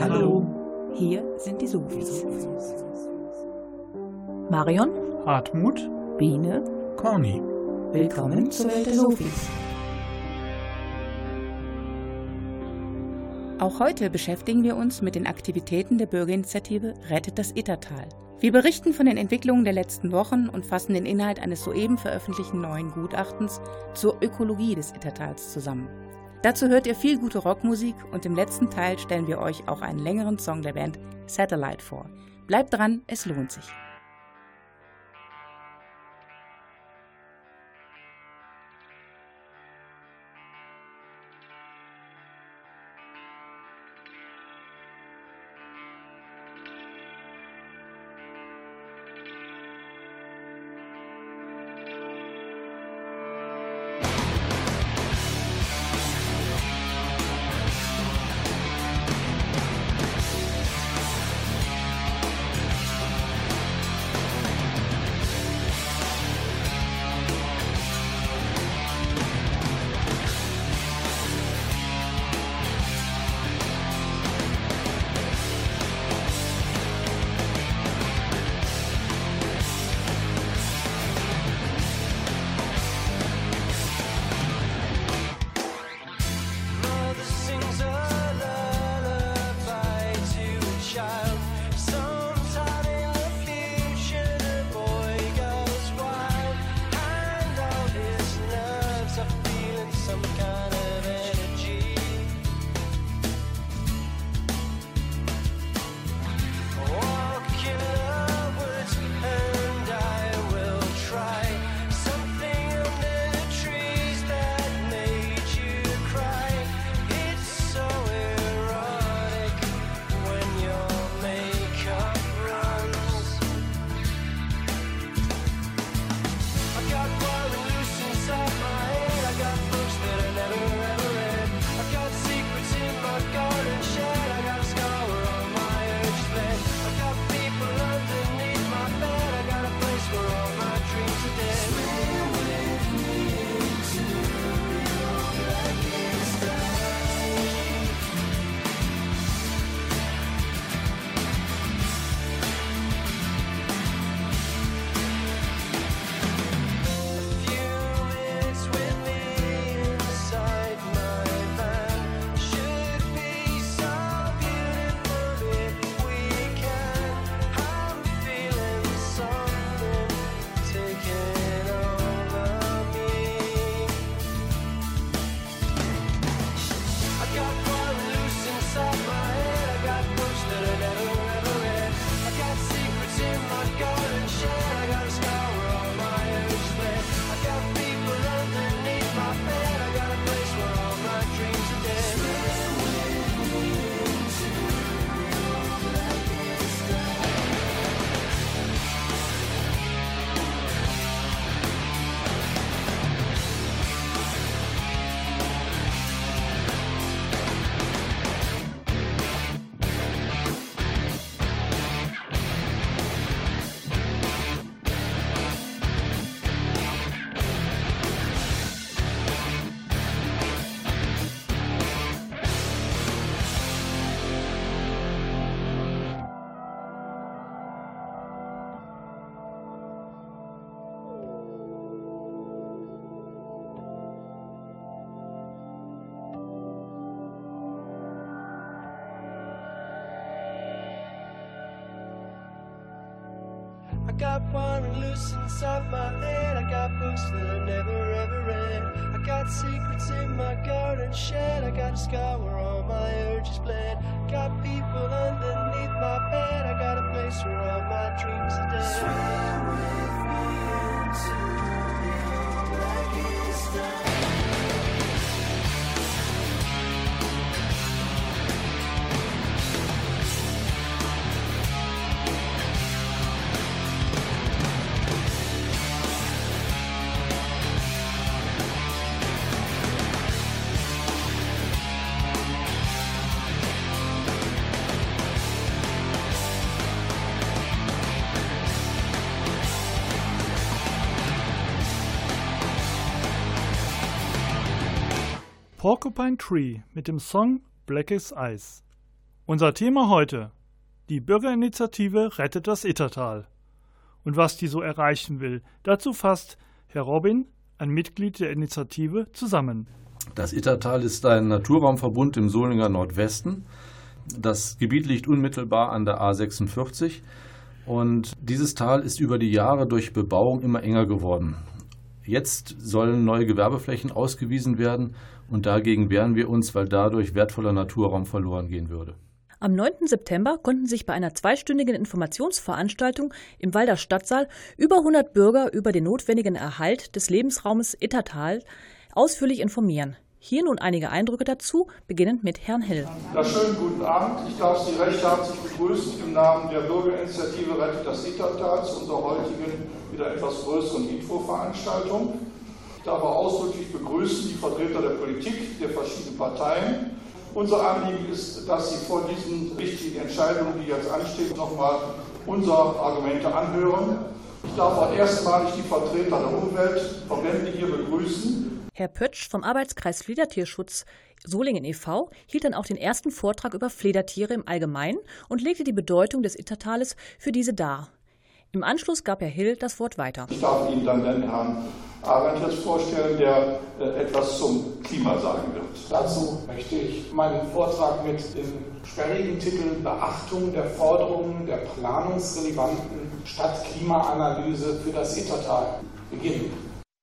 Hallo. Hier sind die Sofis. Marion, Hartmut, Biene, Corny. willkommen zur Welt der Sofis. Auch heute beschäftigen wir uns mit den Aktivitäten der Bürgerinitiative Rettet das Ittertal. Wir berichten von den Entwicklungen der letzten Wochen und fassen den Inhalt eines soeben veröffentlichten neuen Gutachtens zur Ökologie des Ittertals zusammen. Dazu hört ihr viel gute Rockmusik und im letzten Teil stellen wir euch auch einen längeren Song der Band Satellite vor. Bleibt dran, es lohnt sich. Loose inside my head. I got books that I never ever read. I got secrets in my garden shed. I got a scar where all my urges bled. Got people underneath my bed. I got a place where all my dreams are dead. Swim with me into your blackest. Porcupine Tree mit dem Song Black as Ice. Unser Thema heute: Die Bürgerinitiative Rettet das Ittertal. Und was die so erreichen will, dazu fasst Herr Robin, ein Mitglied der Initiative, zusammen. Das Ittertal ist ein Naturraumverbund im Solinger Nordwesten. Das Gebiet liegt unmittelbar an der A46 und dieses Tal ist über die Jahre durch Bebauung immer enger geworden. Jetzt sollen neue Gewerbeflächen ausgewiesen werden und dagegen wehren wir uns, weil dadurch wertvoller Naturraum verloren gehen würde. Am 9. September konnten sich bei einer zweistündigen Informationsveranstaltung im Walder Stadtsaal über 100 Bürger über den notwendigen Erhalt des Lebensraumes Ittertal ausführlich informieren. Hier nun einige Eindrücke dazu, beginnend mit Herrn Hill. Ja, schönen guten Abend. Ich darf Sie recht herzlich begrüßen im Namen der Bürgerinitiative Rettet das Ittertal zu unserer heutigen, wieder etwas größeren Infoveranstaltung. Ich darf auch ausdrücklich begrüßen die Vertreter der Politik, der verschiedenen Parteien. Unser Anliegen ist, dass Sie vor diesen wichtigen Entscheidungen, die jetzt anstehen, nochmal unsere Argumente anhören. Ich darf auch erstmalig die Vertreter der Umweltverbände hier begrüßen, Herr Pötsch vom Arbeitskreis Fledertierschutz Solingen e.V. hielt dann auch den ersten Vortrag über Fledertiere im Allgemeinen und legte die Bedeutung des Ittertales für diese dar. Im Anschluss gab Herr Hill das Wort weiter. Ich darf Ihnen dann den Herrn Arendt jetzt vorstellen, der äh, etwas zum Klima sagen wird. Dazu möchte ich meinen Vortrag mit dem sperrigen Titel Beachtung der Forderungen der planungsrelevanten Stadtklimaanalyse für das Ittertal beginnen.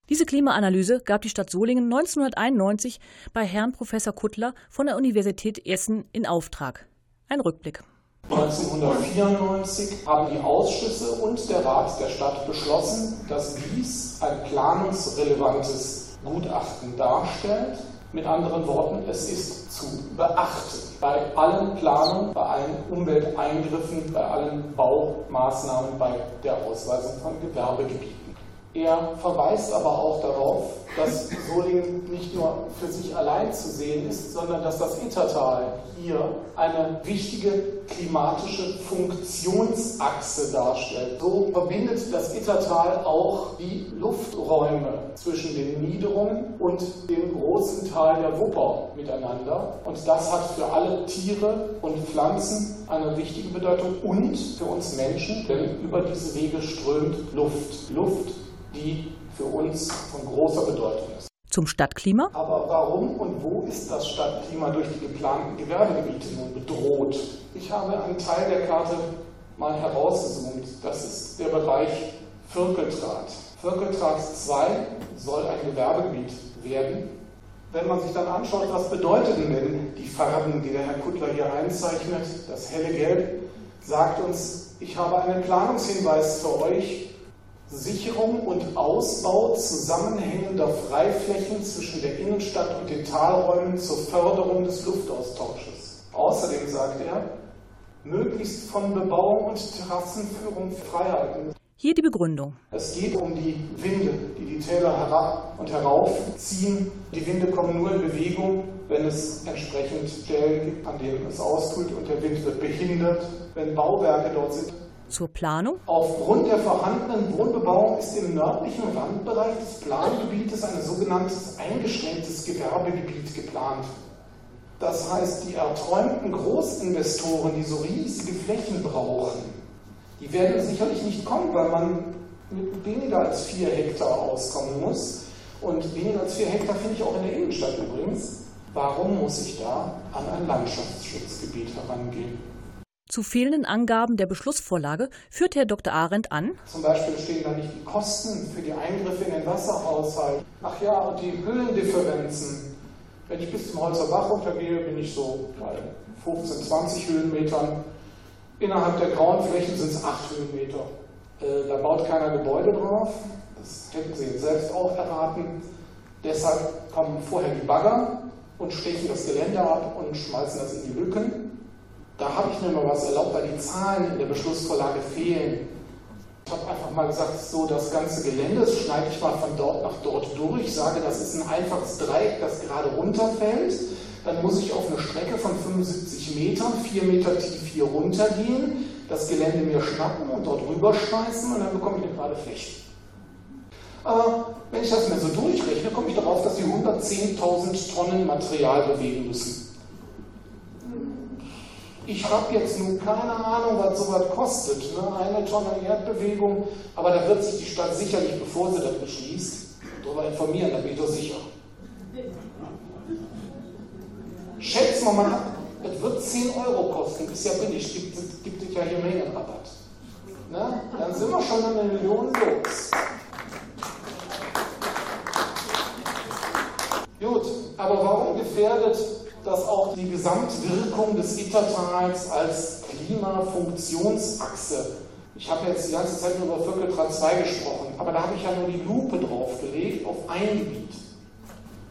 Diese Klimaanalyse gab die Stadt Solingen 1991 bei Herrn Professor Kuttler von der Universität Essen in Auftrag. Ein Rückblick. 1994 haben die Ausschüsse und der Rat der Stadt beschlossen, dass dies ein planungsrelevantes Gutachten darstellt. Mit anderen Worten, es ist zu beachten bei allen Planungen, bei allen Umwelteingriffen, bei allen Baumaßnahmen, bei der Ausweisung von Gewerbegebieten. Er verweist aber auch darauf, dass Solingen nicht nur für sich allein zu sehen ist, sondern dass das Ittertal hier eine wichtige klimatische Funktionsachse darstellt. So verbindet das Ittertal auch die Lufträume zwischen den Niederungen und dem großen Tal der Wupper miteinander. Und das hat für alle Tiere und Pflanzen eine wichtige Bedeutung und für uns Menschen, denn über diese Wege strömt Luft. Luft die für uns von großer Bedeutung ist. Zum Stadtklima? Aber warum und wo ist das Stadtklima durch die geplanten Gewerbegebiete nun bedroht? Ich habe einen Teil der Karte mal herausgezoomt. Das ist der Bereich Vierkeltrat. Vierkeltrat 2 soll ein Gewerbegebiet werden. Wenn man sich dann anschaut, was bedeuten denn die Farben, die der Herr Kuttler hier einzeichnet, das helle Gelb, sagt uns, ich habe einen Planungshinweis für euch, Sicherung und Ausbau zusammenhängender Freiflächen zwischen der Innenstadt und den Talräumen zur Förderung des Luftaustausches. Außerdem sagt er, möglichst von Bebauung und Terrassenführung freihalten. Hier die Begründung. Es geht um die Winde, die die Täler herab und heraufziehen. Die Winde kommen nur in Bewegung, wenn es entsprechend Stellen gibt, an denen es auskühlt und der Wind wird behindert. Wenn Bauwerke dort sind, zur Planung? Aufgrund der vorhandenen Wohnbebauung ist im nördlichen Randbereich des Plangebietes ein sogenanntes eingeschränktes Gewerbegebiet geplant. Das heißt, die erträumten Großinvestoren, die so riesige Flächen brauchen, die werden sicherlich nicht kommen, weil man mit weniger als vier Hektar auskommen muss. Und weniger als vier Hektar finde ich auch in der Innenstadt übrigens. Warum muss ich da an ein Landschaftsschutzgebiet herangehen? Zu fehlenden Angaben der Beschlussvorlage führte Herr Dr. Arendt an. Zum Beispiel stehen da nicht die Kosten für die Eingriffe in den Wasserhaushalt. Ach ja, und die Höhendifferenzen. Wenn ich bis zum Holzer Bach runtergehe, bin ich so bei 15, 20 Höhenmetern. Innerhalb der grauen Flächen sind es 8 Höhenmeter. Äh, da baut keiner Gebäude drauf. Das hätten Sie selbst auch erraten. Deshalb kommen vorher die Bagger und stechen das Gelände ab und schmeißen das in die Lücken. Da habe ich mir mal was erlaubt, weil die Zahlen in der Beschlussvorlage fehlen. Ich habe einfach mal gesagt, so das ganze Gelände, das schneide ich mal von dort nach dort durch, sage, das ist ein einfaches Dreieck, das gerade runterfällt. Dann muss ich auf eine Strecke von 75 Metern, 4 Meter tief hier runtergehen, das Gelände mir schnappen und dort rüberschmeißen und dann bekomme ich eine gerade Fläche. Aber wenn ich das mir so durchrechne, komme ich darauf, dass sie 110.000 Tonnen Material bewegen müssen Ich habe jetzt nun keine Ahnung, was sowas kostet. Ne? Eine Tonne Erdbewegung, aber da wird sich die Stadt sicherlich, bevor sie das beschließt, darüber informieren, da bin ich doch sicher. Schätzen wir mal, es wird 10 Euro kosten, ist ja billig, gibt, gibt es ja hier Mengenrabatt. Ne? Dann sind wir schon eine Million los. Gut, aber warum gefährdet das auch die Gesamtwirkung des Ittertals als Klimafunktionsachse? Ich habe jetzt die ganze Zeit nur über Völkeltran 2 gesprochen, aber da habe ich ja nur die Lupe draufgelegt auf ein Gebiet.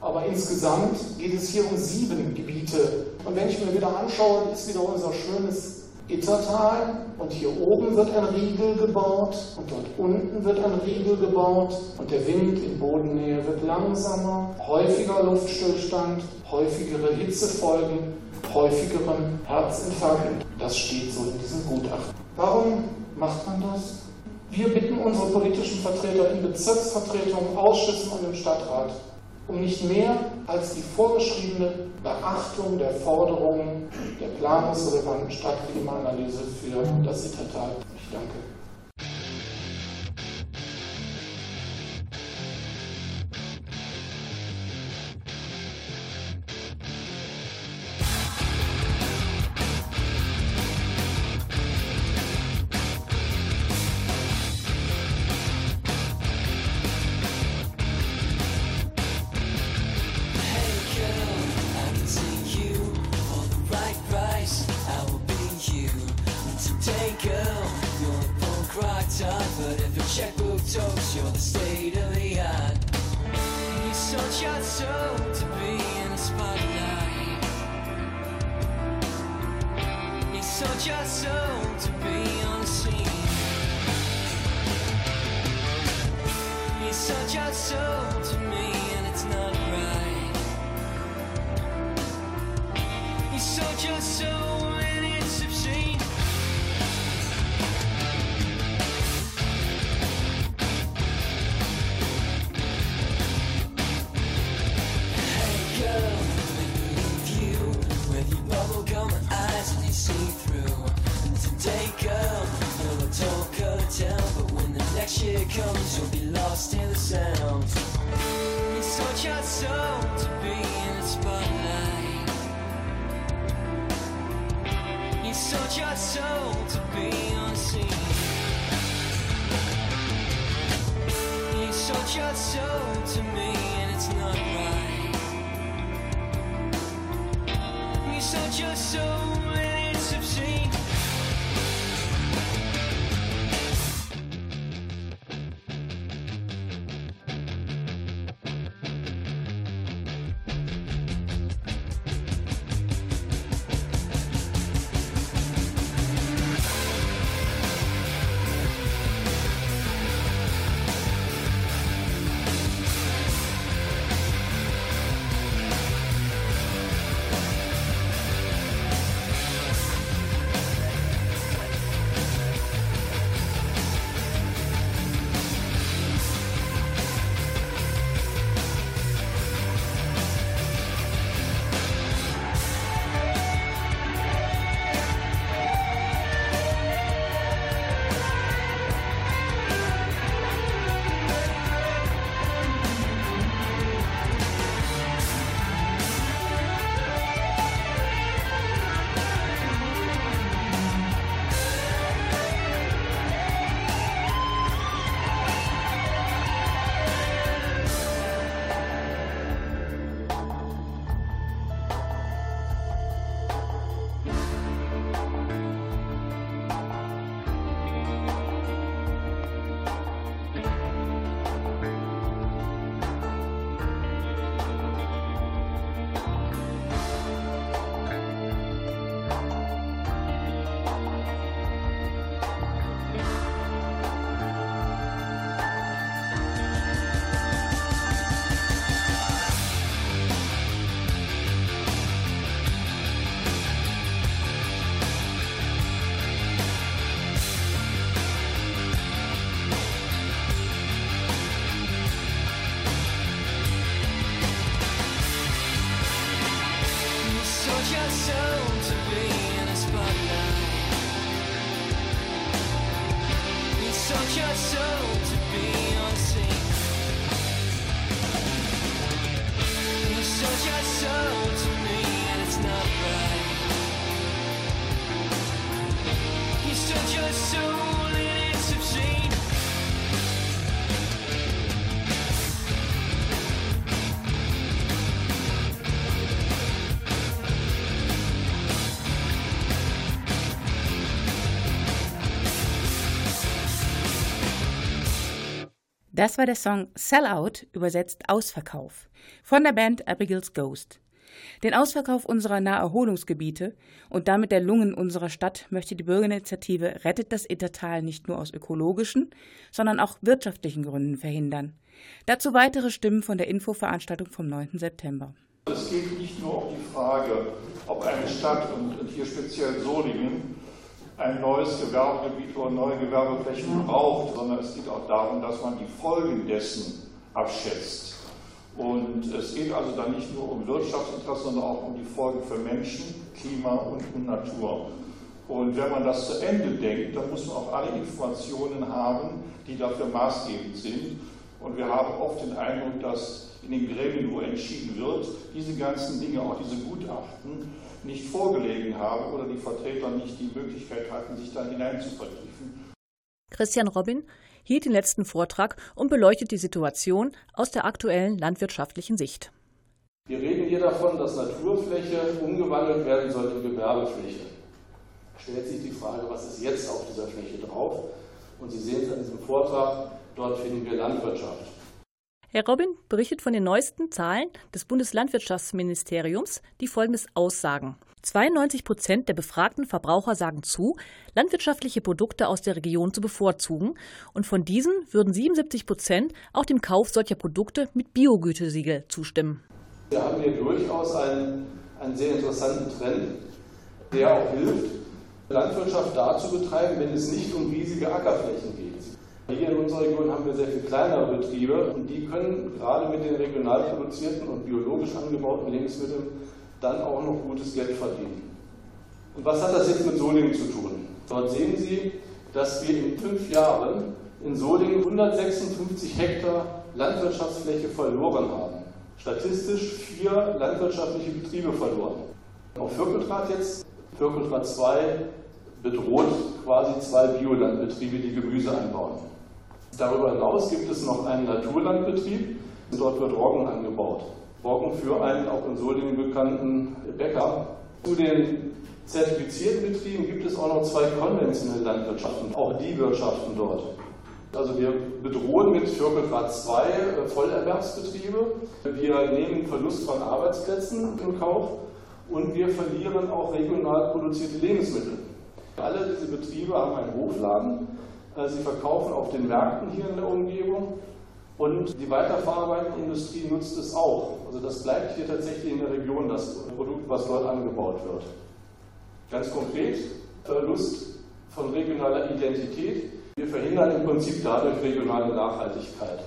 Aber insgesamt geht es hier um sieben Gebiete. Und wenn ich mir wieder anschaue, ist wieder unser schönes Ittertal und hier oben wird ein Riegel gebaut und dort unten wird ein Riegel gebaut und der Wind in Bodennähe wird langsamer, häufiger Luftstillstand, häufigere Hitzefolgen, häufigeren Herzinfarkt. Das steht so in diesem Gutachten. Warum macht man das? Wir bitten unsere politischen Vertreter in Bezirksvertretungen, Ausschüssen und im Stadtrat, um nicht mehr als die vorgeschriebene Beachtung der Forderungen der planungsrelevanten Stadtklimaanalyse für das Ittertal. Ich danke. touch your soul to be in the spotlight. You touch your soul to be unseen. You touch your soul to me, and it's not right. You touch your soul. Das war der Song Sell Out, übersetzt Ausverkauf, von der Band Abigail's Ghost. Den Ausverkauf unserer Naherholungsgebiete und damit der Lungen unserer Stadt möchte die Bürgerinitiative Rettet das Ittertal nicht nur aus ökologischen, sondern auch wirtschaftlichen Gründen verhindern. Dazu weitere Stimmen von der Infoveranstaltung vom 9. September. Es geht nicht nur um die Frage, ob eine Stadt und hier speziell Solingen ein neues Gewerbegebiet oder neue Gewerbeflächen braucht, sondern es geht auch darum, dass man die Folgen dessen abschätzt. Und es geht also dann nicht nur um Wirtschaftsinteressen, sondern auch um die Folgen für Menschen, Klima und, Natur. Und wenn man das zu Ende denkt, dann muss man auch alle Informationen haben, die dafür maßgebend sind. Und wir haben oft den Eindruck, dass in den Gremien, wo entschieden wird, diese ganzen Dinge, auch diese Gutachten, nicht vorgelegen haben oder die Vertreter nicht die Möglichkeit hatten, sich da hinein zu vertiefen. Christian Robin hielt den letzten Vortrag und beleuchtet die Situation aus der aktuellen landwirtschaftlichen Sicht. Wir reden hier davon, dass Naturfläche umgewandelt werden soll in Gewerbefläche. Stellt sich die Frage, was ist jetzt auf dieser Fläche drauf? Und Sie sehen es an diesem Vortrag, dort finden wir Landwirtschaft. Herr Robin berichtet von den neuesten Zahlen des Bundeslandwirtschaftsministeriums, die folgendes aussagen. 92 Prozent der befragten Verbraucher sagen zu, landwirtschaftliche Produkte aus der Region zu bevorzugen, und von diesen würden 77 Prozent auch dem Kauf solcher Produkte mit Biogütesiegel zustimmen. Wir haben hier durchaus einen, einen sehr interessanten Trend, der auch hilft, Landwirtschaft da zu betreiben, wenn es nicht um riesige Ackerflächen geht. Hier in unserer Region haben wir sehr viel kleinere Betriebe und die können gerade mit den regional produzierten und biologisch angebauten Lebensmitteln dann auch noch gutes Geld verdienen. Und was hat das jetzt mit Solingen zu tun? Dort sehen Sie, dass wir in fünf Jahren in Solingen 156 Hektar Landwirtschaftsfläche verloren haben. Statistisch vier landwirtschaftliche Betriebe verloren. Auf Vierkeldraht jetzt, Vierkeldraht 2 bedroht quasi zwei Biolandbetriebe, die Gemüse anbauen. Darüber hinaus gibt es noch einen Naturlandbetrieb. Dort wird Roggen angebaut. Roggen für einen auch in Solingen bekannten Bäcker. Zu den zertifizierten Betrieben gibt es auch noch zwei konventionelle Landwirtschaften. Auch die wirtschaften dort. Also wir bedrohen mit Vierkelgrad 2 äh, Vollerwerbsbetriebe. Wir nehmen Verlust von Arbeitsplätzen in Kauf und wir verlieren auch regional produzierte Lebensmittel. Alle diese Betriebe haben einen Hofladen. Äh, sie verkaufen auf den Märkten hier in der Umgebung und die weiterverarbeitende Industrie nutzt es auch. Also das bleibt hier tatsächlich in der Region, das Produkt, was dort angebaut wird. Ganz konkret, Verlust von regionaler Identität. Wir verhindern im Prinzip dadurch regionale Nachhaltigkeit.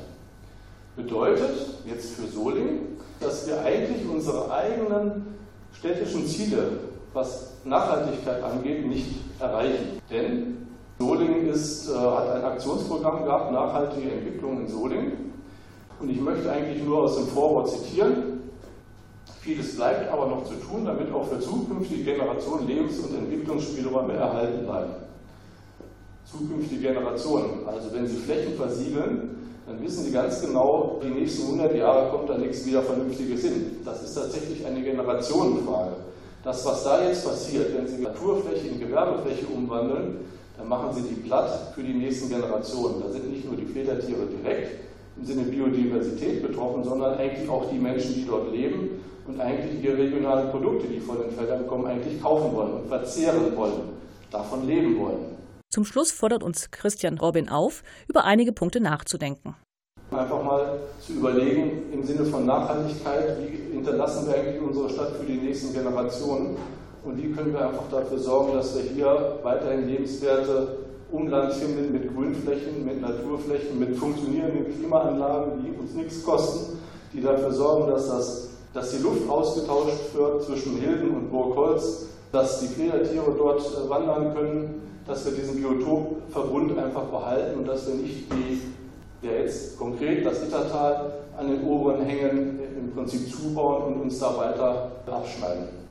Bedeutet jetzt für Solingen, dass wir eigentlich unsere eigenen städtischen Ziele, was Nachhaltigkeit angeht, nicht erreichen. Denn Solingen ist, äh, hat ein Aktionsprogramm gehabt, nachhaltige Entwicklung in Solingen. Und ich möchte eigentlich nur aus dem Vorwort zitieren. Vieles bleibt aber noch zu tun, damit auch für zukünftige Generationen Lebens- und Entwicklungsspielräume erhalten bleiben. Zukünftige Generationen, also wenn Sie Flächen versiegeln, dann wissen Sie ganz genau, die nächsten 100 Jahre kommt da nichts wieder Vernünftiges hin. Das ist tatsächlich eine Generationenfrage. Das, was da jetzt passiert, wenn Sie Naturfläche in Gewerbefläche umwandeln, dann machen Sie die platt für die nächsten Generationen. Da sind nicht nur die Fledertiere direkt im Sinne Biodiversität betroffen, sondern eigentlich auch die Menschen, die dort leben und eigentlich ihre regionalen Produkte, die von den Feldern kommen, eigentlich kaufen wollen und verzehren wollen, davon leben wollen. Zum Schluss fordert uns Christian Robin auf, über einige Punkte nachzudenken. Einfach mal zu überlegen im Sinne von Nachhaltigkeit, wie hinterlassen wir eigentlich unsere Stadt für die nächsten Generationen und wie können wir einfach dafür sorgen, dass wir hier weiterhin lebenswerte Umland finden mit Grünflächen, mit Naturflächen, mit funktionierenden Klimaanlagen, die uns nichts kosten, die dafür sorgen, dass, das, dass die Luft ausgetauscht wird zwischen Hilden und Burgholz, dass die Fledertiere dort äh, wandern können, dass wir diesen Biotopverbund einfach behalten und dass wir nicht die, der jetzt konkret das Ittertal an den oberen Hängen im Prinzip zubauen und uns da weiter abschneiden.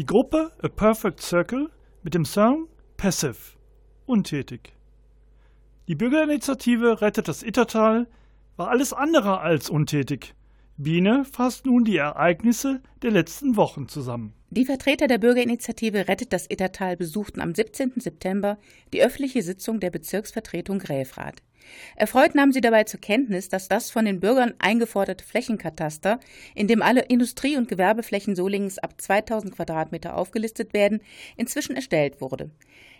Die Gruppe A Perfect Circle mit dem Song Passive untätig. Die Bürgerinitiative Rettet das Ittertal war alles andere als untätig. Biene fasst nun die Ereignisse der letzten Wochen zusammen. Die Vertreter der Bürgerinitiative Rettet das Ittertal besuchten am 17. September die öffentliche Sitzung der Bezirksvertretung Gräfrath. Erfreut nahmen sie dabei zur Kenntnis, dass das von den Bürgern eingeforderte Flächenkataster, in dem alle Industrie- und Gewerbeflächen Solingens ab 2000 Quadratmeter aufgelistet werden, inzwischen erstellt wurde.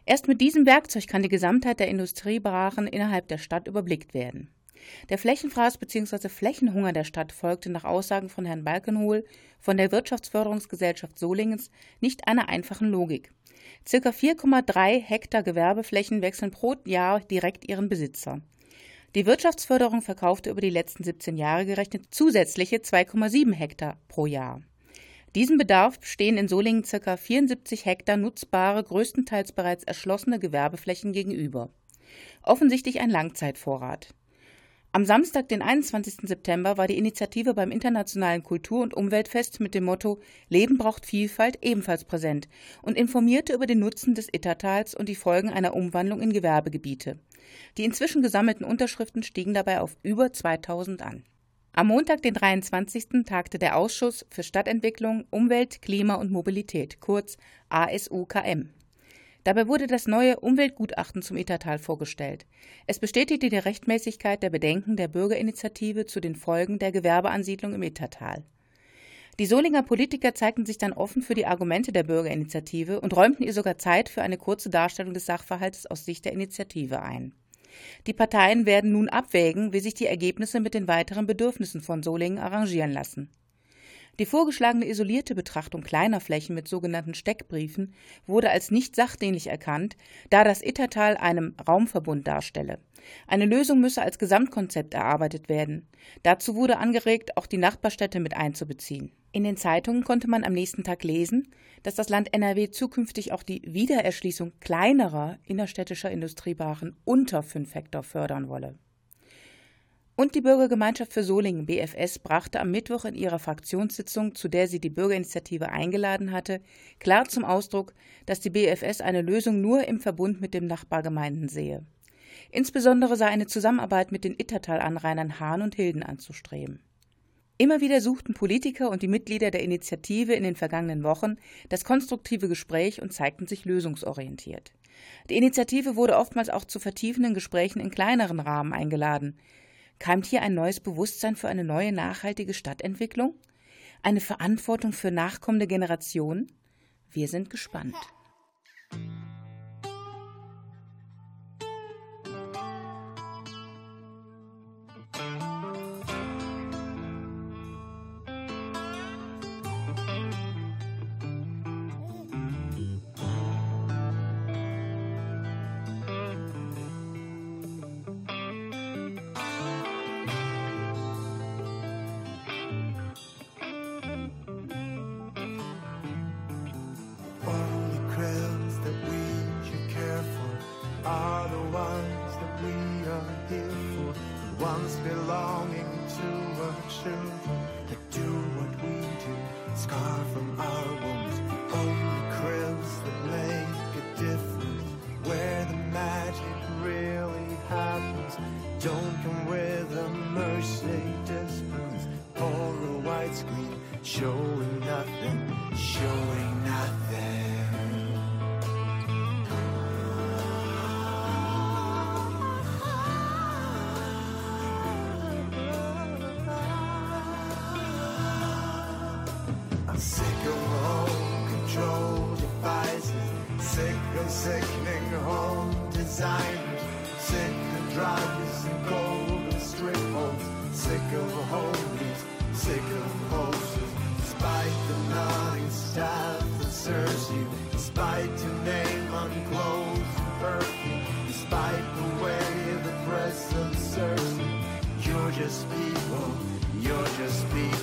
Erst mit diesem Werkzeug kann die Gesamtheit der Industriebrachen innerhalb der Stadt überblickt werden. Der Flächenfraß bzw. Flächenhunger der Stadt folgte nach Aussagen von Herrn Balkenhol von der Wirtschaftsförderungsgesellschaft Solingens nicht einer einfachen Logik. Circa 4,3 Hektar Gewerbeflächen wechseln pro Jahr direkt ihren Besitzer. Die Wirtschaftsförderung verkaufte über die letzten 17 Jahre gerechnet zusätzliche 2,7 Hektar pro Jahr. Diesem Bedarf stehen in Solingen ca. 74 Hektar nutzbare, größtenteils bereits erschlossene Gewerbeflächen gegenüber. Offensichtlich ein Langzeitvorrat. Am Samstag, den 21. September, war die Initiative beim Internationalen Kultur- und Umweltfest mit dem Motto Leben braucht Vielfalt ebenfalls präsent und informierte über den Nutzen des Ittertals und die Folgen einer Umwandlung in Gewerbegebiete. Die inzwischen gesammelten Unterschriften stiegen dabei auf über 2000 an. Am Montag, den 23. tagte der Ausschuss für Stadtentwicklung, Umwelt, Klima und Mobilität, kurz ASUKM. Dabei wurde das neue Umweltgutachten zum Ittertal vorgestellt. Es bestätigte die Rechtmäßigkeit der Bedenken der Bürgerinitiative zu den Folgen der Gewerbeansiedlung im Ittertal. Die Solinger Politiker zeigten sich dann offen für die Argumente der Bürgerinitiative und räumten ihr sogar Zeit für eine kurze Darstellung des Sachverhalts aus Sicht der Initiative ein. Die Parteien werden nun abwägen, wie sich die Ergebnisse mit den weiteren Bedürfnissen von Solingen arrangieren lassen. Die vorgeschlagene isolierte Betrachtung kleiner Flächen mit sogenannten Steckbriefen wurde als nicht sachdienlich erkannt, da das Ittertal einem Raumverbund darstelle. Eine Lösung müsse als Gesamtkonzept erarbeitet werden. Dazu wurde angeregt, auch die Nachbarstädte mit einzubeziehen. In den Zeitungen konnte man am nächsten Tag lesen, dass das Land NRW zukünftig auch die Wiedererschließung kleinerer innerstädtischer Industriebrachen unter 5 Hektar fördern wolle. Und die Bürgergemeinschaft für Solingen BFS brachte am Mittwoch in ihrer Fraktionssitzung, zu der sie die Bürgerinitiative eingeladen hatte, klar zum Ausdruck, dass die BFS eine Lösung nur im Verbund mit den Nachbargemeinden sehe. Insbesondere sei eine Zusammenarbeit mit den Ittertal-Anrainern Hahn und Hilden anzustreben. Immer wieder suchten Politiker und die Mitglieder der Initiative in den vergangenen Wochen das konstruktive Gespräch und zeigten sich lösungsorientiert. Die Initiative wurde oftmals auch zu vertiefenden Gesprächen in kleineren Rahmen eingeladen. Keimt hier ein neues Bewusstsein für eine neue nachhaltige Stadtentwicklung? Eine Verantwortung für nachkommende Generationen? Wir sind gespannt.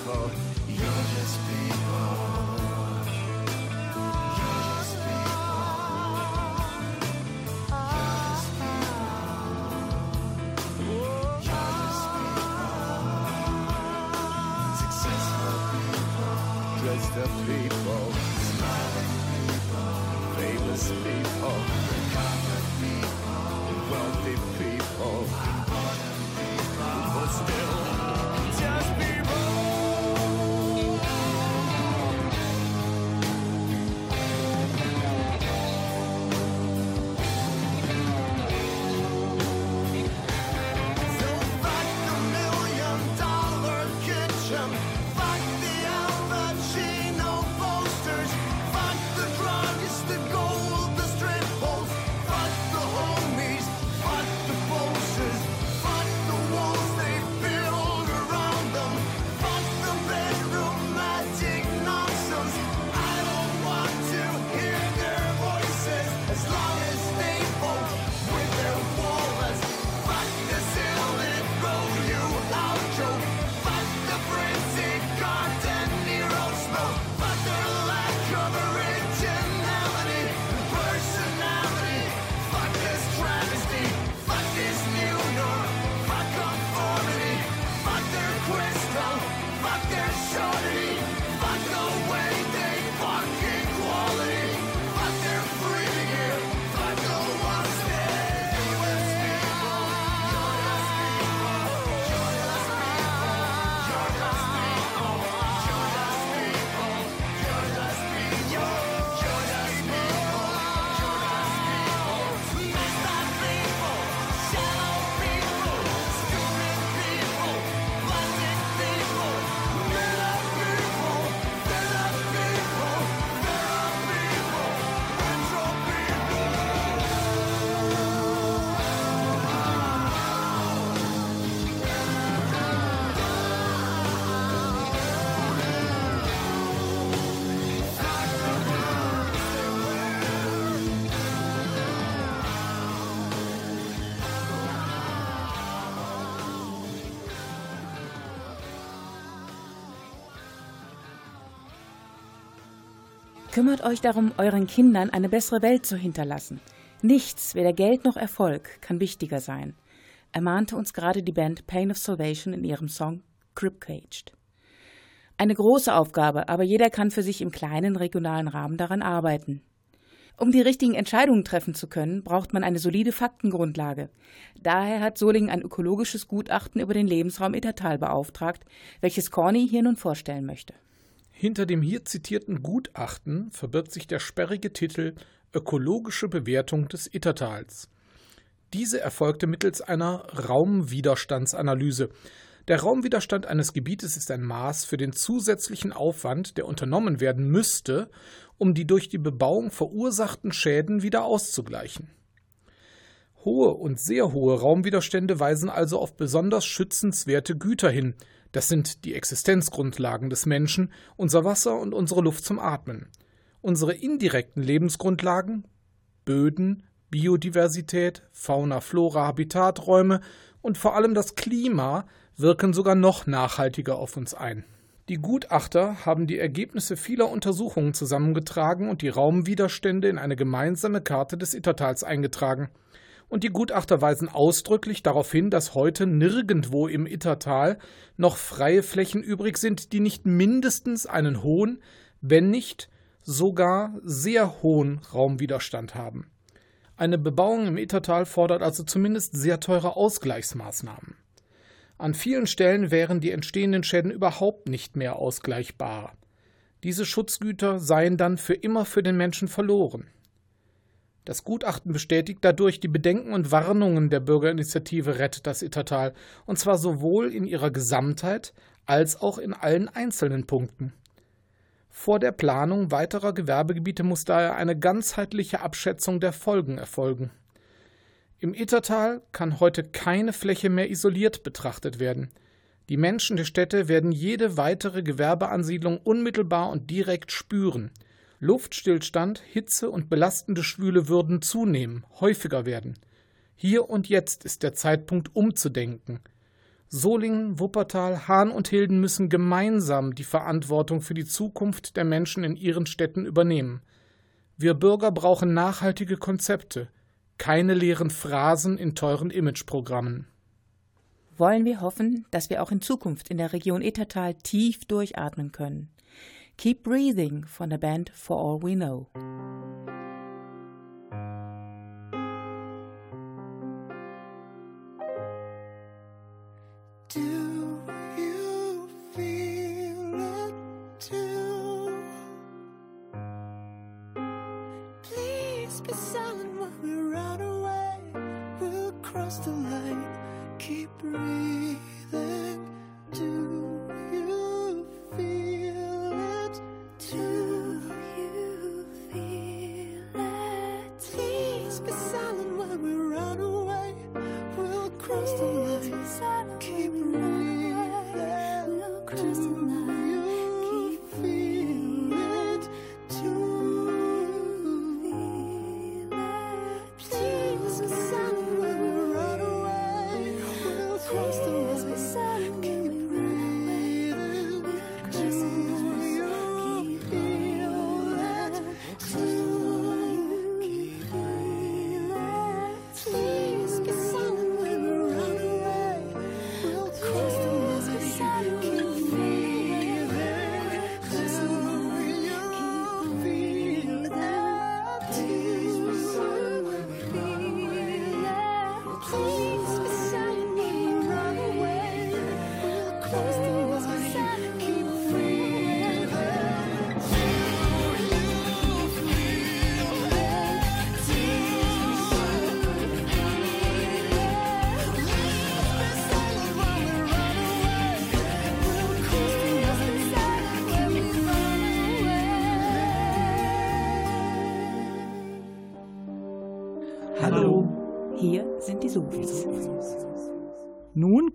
people. You're just people. Kümmert euch darum, euren Kindern eine bessere Welt zu hinterlassen. Nichts, weder Geld noch Erfolg, kann wichtiger sein, ermahnte uns gerade die Band Pain of Salvation in ihrem Song Crib Caged. Eine große Aufgabe, aber jeder kann für sich im kleinen regionalen Rahmen daran arbeiten. Um die richtigen Entscheidungen treffen zu können, braucht man eine solide Faktengrundlage. Daher hat Solingen ein ökologisches Gutachten über den Lebensraum Ittertal beauftragt, welches Corny hier nun vorstellen möchte. Hinter dem hier zitierten Gutachten verbirgt sich der sperrige Titel Ökologische Bewertung des Ittertals. Diese erfolgte mittels einer Raumwiderstandsanalyse. Der Raumwiderstand eines Gebietes ist ein Maß für den zusätzlichen Aufwand, der unternommen werden müsste, um die durch die Bebauung verursachten Schäden wieder auszugleichen. Hohe und sehr hohe Raumwiderstände weisen also auf besonders schützenswerte Güter hin. Das sind die Existenzgrundlagen des Menschen, unser Wasser und unsere Luft zum Atmen. Unsere indirekten Lebensgrundlagen Böden, Biodiversität, Fauna, Flora, Habitaträume und vor allem das Klima wirken sogar noch nachhaltiger auf uns ein. Die Gutachter haben die Ergebnisse vieler Untersuchungen zusammengetragen und die Raumwiderstände in eine gemeinsame Karte des Ittertals eingetragen. Und die Gutachter weisen ausdrücklich darauf hin, dass heute nirgendwo im Ittertal noch freie Flächen übrig sind, die nicht mindestens einen hohen, wenn nicht sogar sehr hohen Raumwiderstand haben. Eine Bebauung im Ittertal fordert also zumindest sehr teure Ausgleichsmaßnahmen. An vielen Stellen wären die entstehenden Schäden überhaupt nicht mehr ausgleichbar. Diese Schutzgüter seien dann für immer für den Menschen verloren. Das Gutachten bestätigt dadurch die Bedenken und Warnungen der Bürgerinitiative Rettet das Ittertal, und zwar sowohl in ihrer Gesamtheit als auch in allen einzelnen Punkten. Vor der Planung weiterer Gewerbegebiete muss daher eine ganzheitliche Abschätzung der Folgen erfolgen. Im Ittertal kann heute keine Fläche mehr isoliert betrachtet werden. Die Menschen der Städte werden jede weitere Gewerbeansiedlung unmittelbar und direkt spüren. Luftstillstand, Hitze und belastende Schwüle würden zunehmen, häufiger werden. Hier und jetzt ist der Zeitpunkt umzudenken. Solingen, Wuppertal, Hahn und Hilden müssen gemeinsam die Verantwortung für die Zukunft der Menschen in ihren Städten übernehmen. Wir Bürger brauchen nachhaltige Konzepte, keine leeren Phrasen in teuren Imageprogrammen. Wollen wir hoffen, dass wir auch in Zukunft in der Region Ettertal tief durchatmen können. Keep Breathing von der Band For All We Know. cross the line, keep breathing.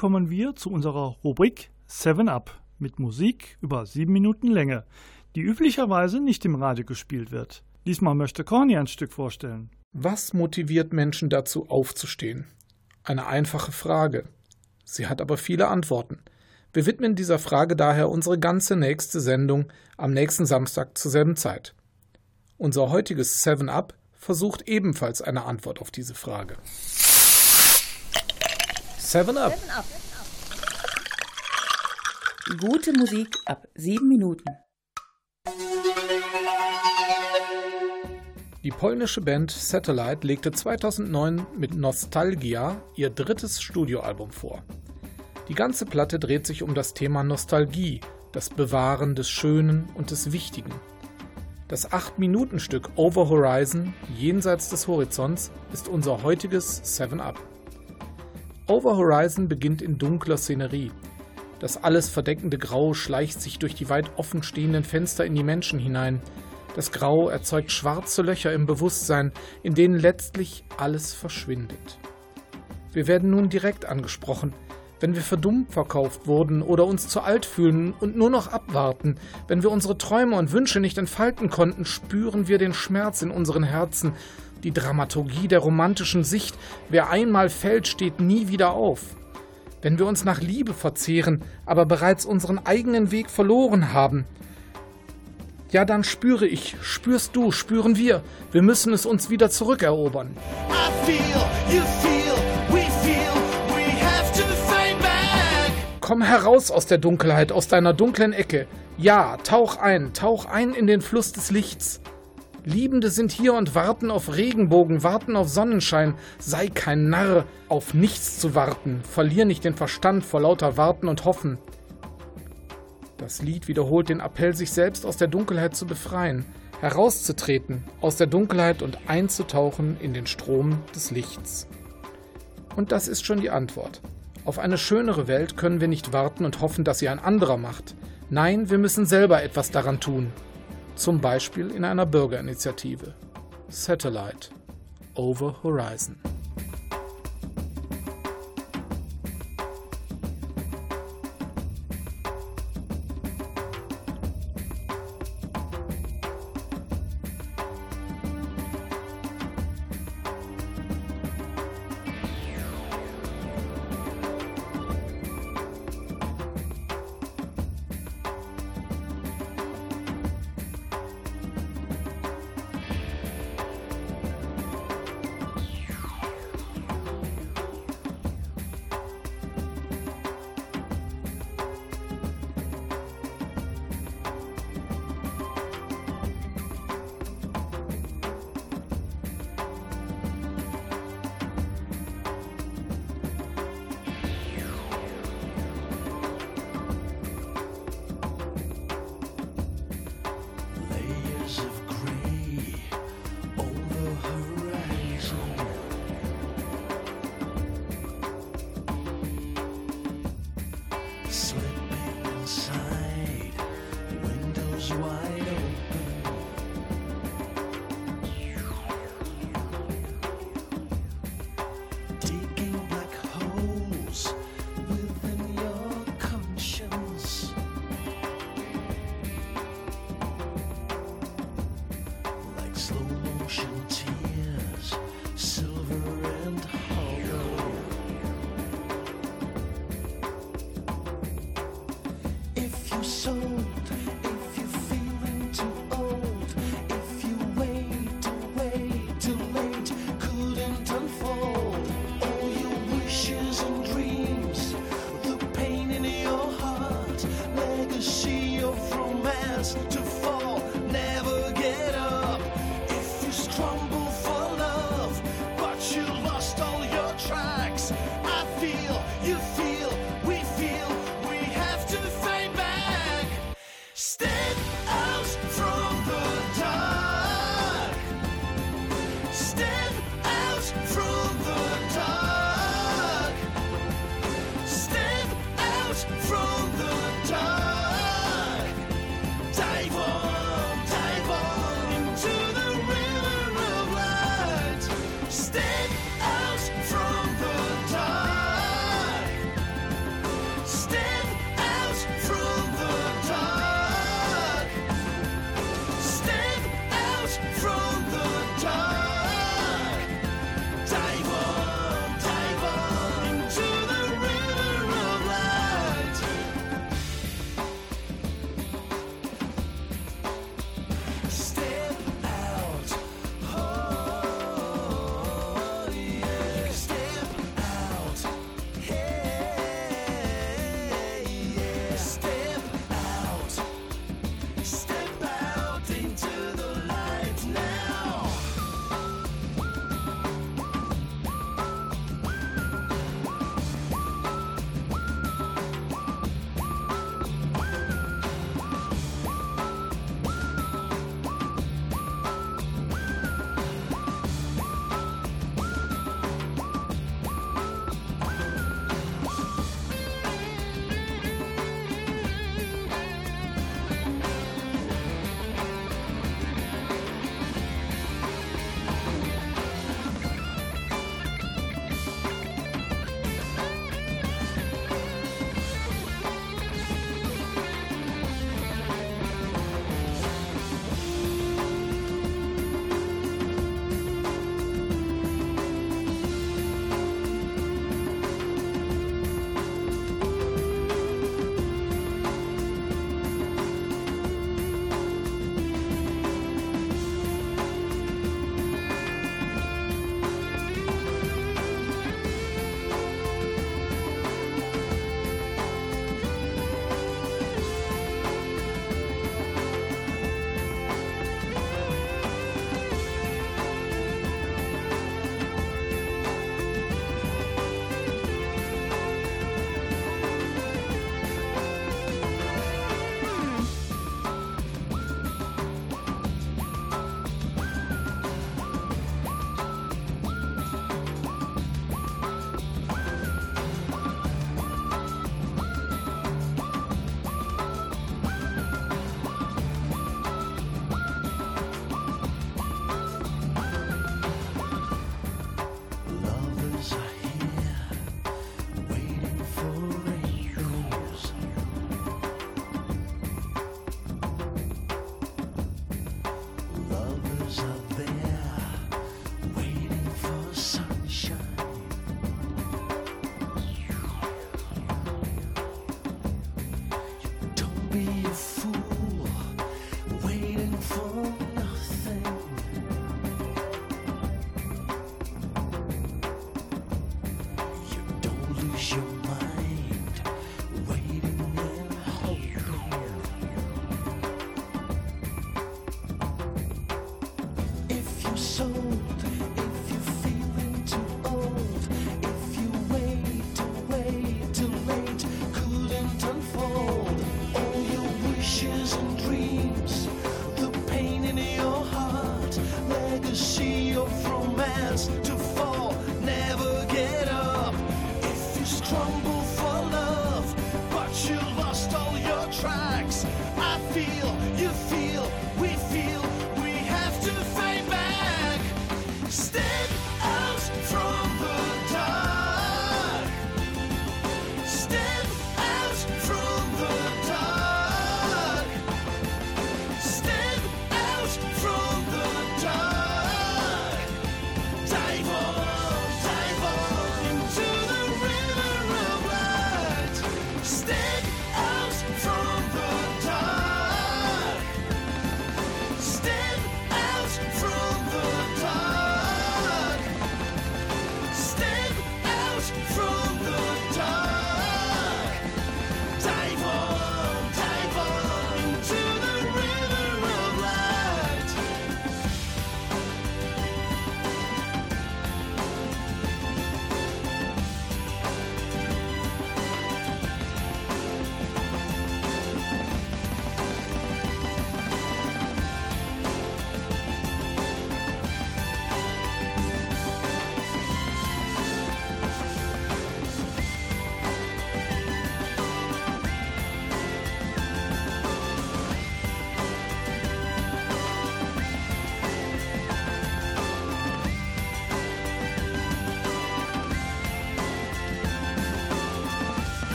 Kommen wir zu unserer Rubrik 7 Up mit Musik über sieben Minuten Länge, die üblicherweise nicht im Radio gespielt wird. Diesmal möchte Corny ein Stück vorstellen. Was motiviert Menschen dazu aufzustehen? Eine einfache Frage. Sie hat aber viele Antworten. Wir widmen dieser Frage daher unsere ganze nächste Sendung am nächsten Samstag zur selben Zeit. Unser heutiges 7-Up versucht ebenfalls eine Antwort auf diese Frage. 7-Up. Gute Musik ab sieben Minuten. Die polnische Band Satellite legte 2009 mit Nostalgia ihr drittes Studioalbum vor. Die ganze Platte dreht sich um das Thema Nostalgie, das Bewahren des Schönen und des Wichtigen. Das 8-Minuten-Stück Over Horizon, jenseits des Horizonts, ist unser heutiges 7-Up. Over Horizon beginnt in dunkler Szenerie. Das alles verdeckende Grau schleicht sich durch die weit offen stehenden Fenster in die Menschen hinein. Das Grau erzeugt schwarze Löcher im Bewusstsein, in denen letztlich alles verschwindet. Wir werden nun direkt angesprochen, wenn wir verdummt verkauft wurden oder uns zu alt fühlen und nur noch abwarten, wenn wir unsere Träume und Wünsche nicht entfalten konnten, spüren wir den Schmerz in unseren Herzen, die Dramaturgie der romantischen Sicht, wer einmal fällt, steht nie wieder auf. Wenn wir uns nach Liebe verzehren, aber bereits unseren eigenen Weg verloren haben, ja, dann spüre ich, spürst du, spüren wir, wir müssen es uns wieder zurückerobern. I feel, you feel, we feel, we have to fight back. Komm heraus aus der Dunkelheit, aus deiner dunklen Ecke. Ja, tauch ein, tauch ein in den Fluss des Lichts. Liebende sind hier und warten auf Regenbogen, warten auf Sonnenschein. Sei kein Narr, auf nichts zu warten. Verlier nicht den Verstand vor lauter Warten und Hoffen. Das Lied wiederholt den Appell, sich selbst aus der Dunkelheit zu befreien, herauszutreten aus der Dunkelheit und einzutauchen in den Strom des Lichts. Und das ist schon die Antwort. Auf eine schönere Welt können wir nicht warten und hoffen, dass sie ein anderer macht. Nein, wir müssen selber etwas daran tun zum Beispiel in einer Bürgerinitiative. Satellite Over Horizon.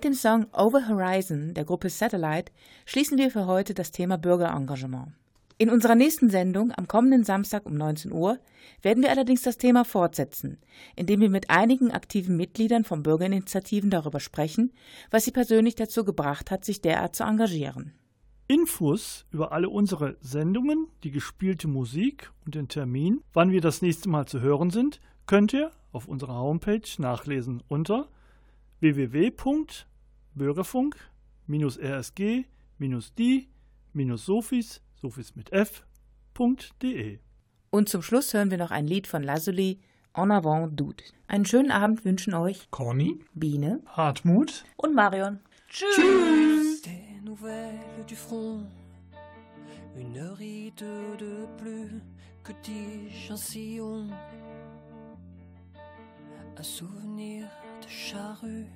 Mit dem Song Over Horizon der Gruppe Satellite schließen wir für heute das Thema Bürgerengagement. In unserer nächsten Sendung am kommenden Samstag um 19 Uhr werden wir allerdings das Thema fortsetzen, indem wir mit einigen aktiven Mitgliedern von Bürgerinitiativen darüber sprechen, was sie persönlich dazu gebracht hat, sich derart zu engagieren. Infos über alle unsere Sendungen, die gespielte Musik und den Termin, wann wir das nächste Mal zu hören sind, könnt ihr auf unserer Homepage nachlesen unter www.bürgerfunk-rsg-die-sofis, Sofis mit f.de. Und zum Schluss hören wir noch ein Lied von Lazuli, En avant Dude. Einen schönen Abend wünschen euch Conny, Biene Hartmut Und Marion. Des nouvelles du front, une ride de plus, que dis-je un sillon, un souvenir de charrue,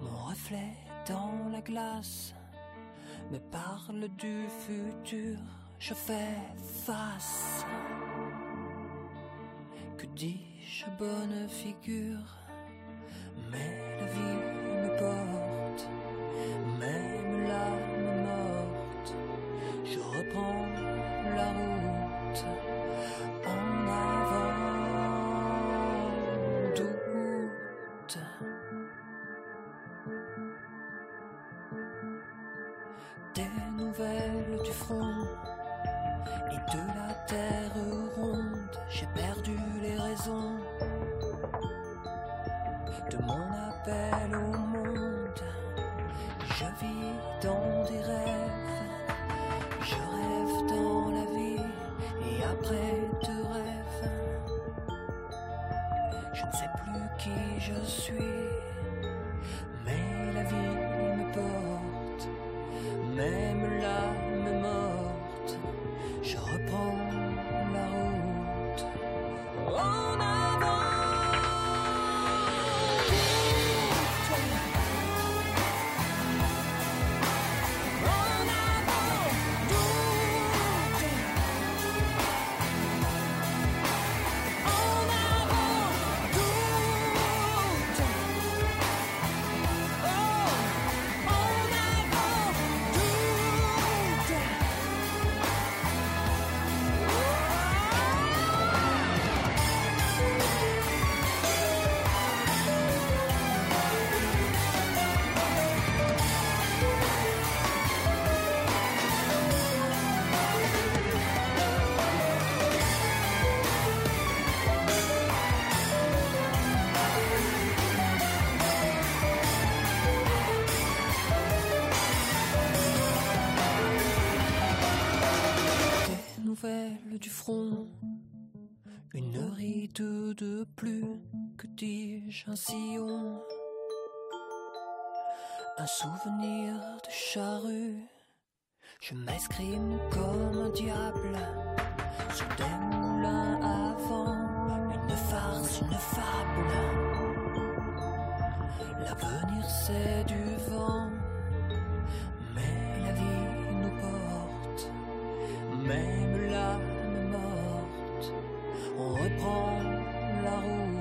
mon reflet dans la glace me parle du futur, je fais face. Que dis-je bonne figure, mais la vie me porte de plus, que dis-je, un sillon, un souvenir de charrue. Je m'escrime comme un diable sur des moulins à vent, une farce, une fable. L'avenir c'est du vent, mais la vie nous porte, même l'âme morte, on reprend la roue.